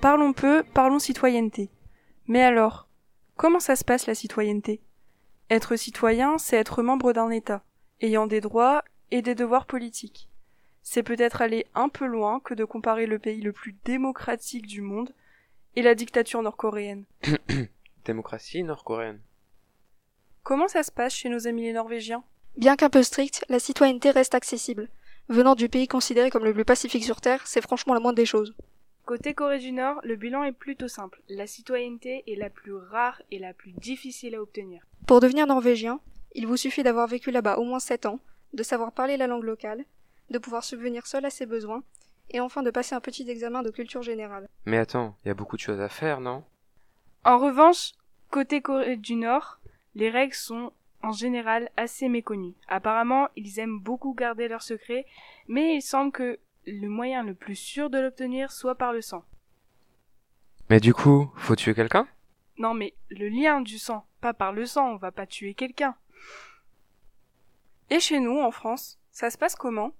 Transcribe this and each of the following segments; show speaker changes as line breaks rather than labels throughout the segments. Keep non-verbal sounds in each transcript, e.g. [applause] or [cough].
Parlons peu, parlons citoyenneté. Mais alors, comment ça se passe la citoyenneté? Être citoyen, c'est être membre d'un État, ayant des droits et des devoirs politiques. C'est peut-être aller un peu loin que de comparer le pays le plus démocratique du monde et la dictature nord-coréenne. [coughs]
Démocratie nord-coréenne.
Comment ça se passe chez nos amis les Norvégiens?
Bien qu'un peu strict, la citoyenneté reste accessible. Venant du pays considéré comme le plus pacifique sur Terre, c'est franchement la moindre des choses.
Côté Corée du Nord, le bilan est plutôt simple. La citoyenneté est la plus rare et la plus difficile à obtenir.
Pour devenir norvégien, il vous suffit d'avoir vécu là-bas au moins 7 ans, de savoir parler la langue locale, de pouvoir subvenir seul à ses besoins, et enfin de passer un petit examen de culture générale.
Mais attends, il y a beaucoup de choses à faire, non?
En revanche, côté Corée du Nord, les règles sont en général assez méconnues. Apparemment, ils aiment beaucoup garder leurs secrets, mais il semble que le moyen le plus sûr de l'obtenir soit par le sang.
Mais du coup, faut tuer quelqu'un?
Non mais le lien du sang, pas par le sang, on va pas tuer quelqu'un.
Et chez nous, en France, ça se passe comment?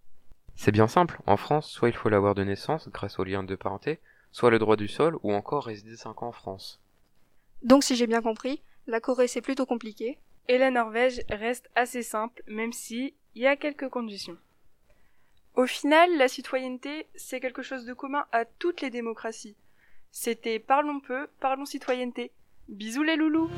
C'est bien simple. En France, soit il faut l'avoir de naissance grâce au lien de parenté, soit le droit du sol, ou encore résider 5 ans en France.
Donc si j'ai bien compris, la Corée c'est plutôt compliqué.
Et la Norvège reste assez simple, même si il y a quelques conditions.
Au final, la citoyenneté, c'est quelque chose de commun à toutes les démocraties. C'était Parlons peu, parlons citoyenneté. Bisous les loulous